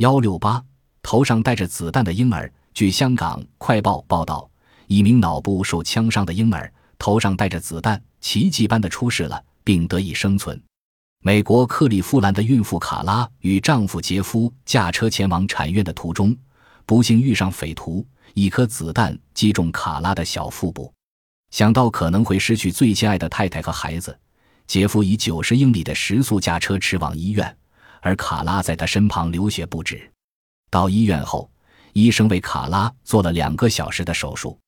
幺六八，头上带着子弹的婴儿。据香港快报报道，一名脑部受枪伤的婴儿头上带着子弹，奇迹般的出事了，并得以生存。美国克利夫兰的孕妇卡拉与丈夫杰夫驾车前往产院的途中，不幸遇上匪徒，一颗子弹击中卡拉的小腹部。想到可能会失去最亲爱的太太和孩子，杰夫以九十英里的时速驾车驰往医院，而卡拉在他身旁流血不止。到医院后，医生为卡拉做了两个小时的手术。